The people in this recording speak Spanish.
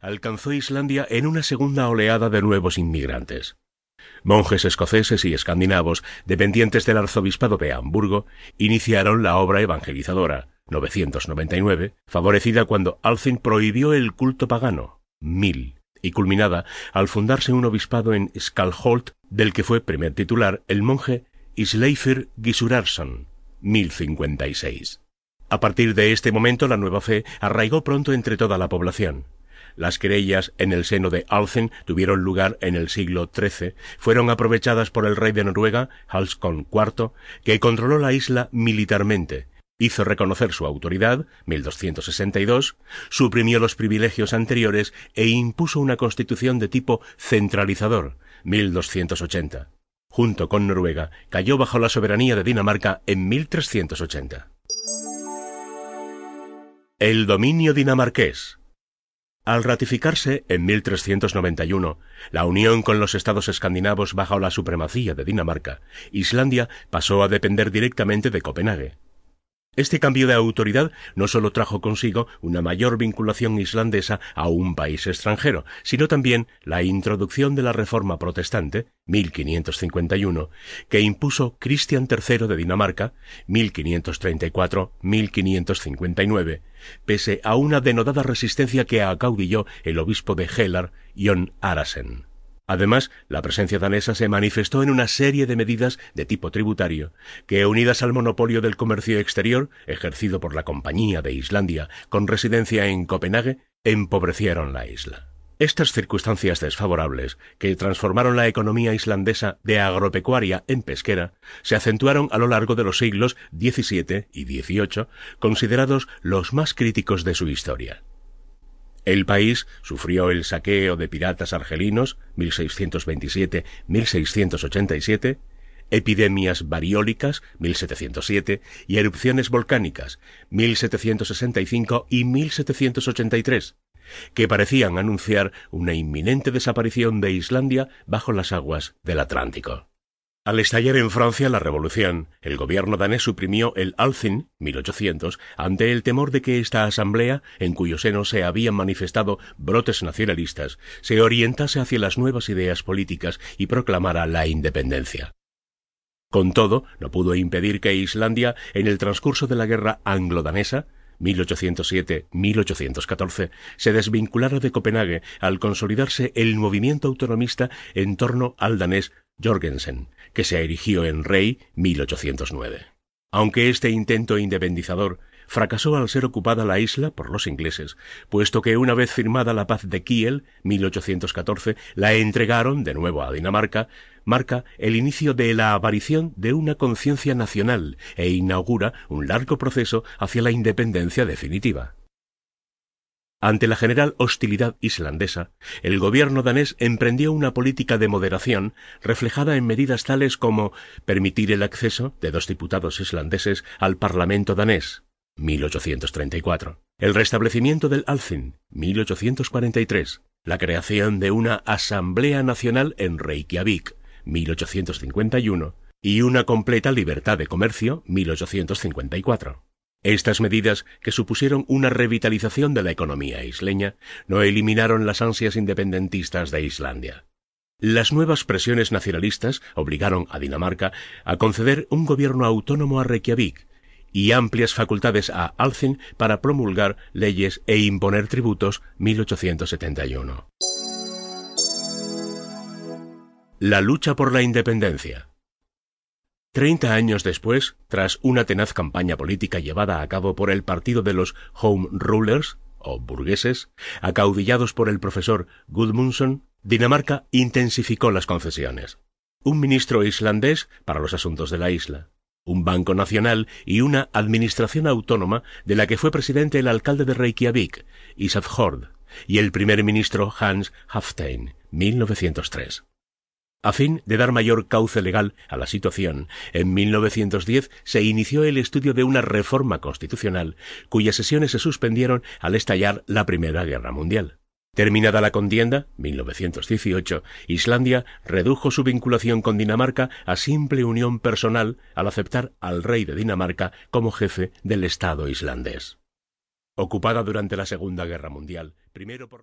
Alcanzó Islandia en una segunda oleada de nuevos inmigrantes. Monjes escoceses y escandinavos, dependientes del arzobispado de Hamburgo, iniciaron la obra evangelizadora, 999, favorecida cuando Alcin prohibió el culto pagano, 1000, y culminada al fundarse un obispado en Skalholt, del que fue primer titular el monje Isleifir Gisurarsson, 1056. A partir de este momento la nueva fe arraigó pronto entre toda la población. Las querellas en el seno de Alcen tuvieron lugar en el siglo XIII, fueron aprovechadas por el rey de Noruega, Halskon IV, que controló la isla militarmente, hizo reconocer su autoridad, 1262, suprimió los privilegios anteriores e impuso una constitución de tipo centralizador, 1280. Junto con Noruega, cayó bajo la soberanía de Dinamarca en 1380. El dominio dinamarqués. Al ratificarse en 1391 la unión con los estados escandinavos bajo la supremacía de Dinamarca, Islandia pasó a depender directamente de Copenhague. Este cambio de autoridad no solo trajo consigo una mayor vinculación islandesa a un país extranjero, sino también la introducción de la Reforma Protestante, 1551, que impuso Cristian III de Dinamarca, 1534-1559, pese a una denodada resistencia que acaudilló el obispo de Hellar, Jon Arasen. Además, la presencia danesa se manifestó en una serie de medidas de tipo tributario, que unidas al monopolio del comercio exterior, ejercido por la Compañía de Islandia con residencia en Copenhague, empobrecieron la isla. Estas circunstancias desfavorables, que transformaron la economía islandesa de agropecuaria en pesquera, se acentuaron a lo largo de los siglos XVII y XVIII, considerados los más críticos de su historia. El país sufrió el saqueo de piratas argelinos 1627-1687, epidemias variólicas 1707 y erupciones volcánicas 1765 y 1783, que parecían anunciar una inminente desaparición de Islandia bajo las aguas del Atlántico. Al estallar en Francia la revolución, el gobierno danés suprimió el Althing 1800 ante el temor de que esta asamblea, en cuyo seno se habían manifestado brotes nacionalistas, se orientase hacia las nuevas ideas políticas y proclamara la independencia. Con todo, no pudo impedir que Islandia, en el transcurso de la guerra anglo-danesa, 1807-1814, se desvinculara de Copenhague al consolidarse el movimiento autonomista en torno al danés Jorgensen, que se erigió en rey 1809. Aunque este intento independizador fracasó al ser ocupada la isla por los ingleses, puesto que una vez firmada la paz de Kiel, 1814, la entregaron de nuevo a Dinamarca, marca el inicio de la aparición de una conciencia nacional e inaugura un largo proceso hacia la independencia definitiva. Ante la general hostilidad islandesa, el gobierno danés emprendió una política de moderación reflejada en medidas tales como permitir el acceso de dos diputados islandeses al Parlamento danés, 1834, el restablecimiento del Althing, 1843, la creación de una Asamblea Nacional en Reykjavik, 1851, y una completa libertad de comercio, 1854. Estas medidas, que supusieron una revitalización de la economía isleña, no eliminaron las ansias independentistas de Islandia. Las nuevas presiones nacionalistas obligaron a Dinamarca a conceder un gobierno autónomo a Reykjavik y amplias facultades a Alcin para promulgar leyes e imponer tributos 1871. La lucha por la independencia. Treinta años después, tras una tenaz campaña política llevada a cabo por el partido de los Home Rulers, o burgueses, acaudillados por el profesor Gudmundsson, Dinamarca intensificó las concesiones. Un ministro islandés para los asuntos de la isla, un banco nacional y una administración autónoma de la que fue presidente el alcalde de Reykjavik, Isaf Hord, y el primer ministro Hans Haftein, 1903. A fin de dar mayor cauce legal a la situación, en 1910 se inició el estudio de una reforma constitucional, cuyas sesiones se suspendieron al estallar la Primera Guerra Mundial. Terminada la contienda, 1918, Islandia redujo su vinculación con Dinamarca a simple unión personal al aceptar al rey de Dinamarca como jefe del Estado islandés. Ocupada durante la Segunda Guerra Mundial, primero por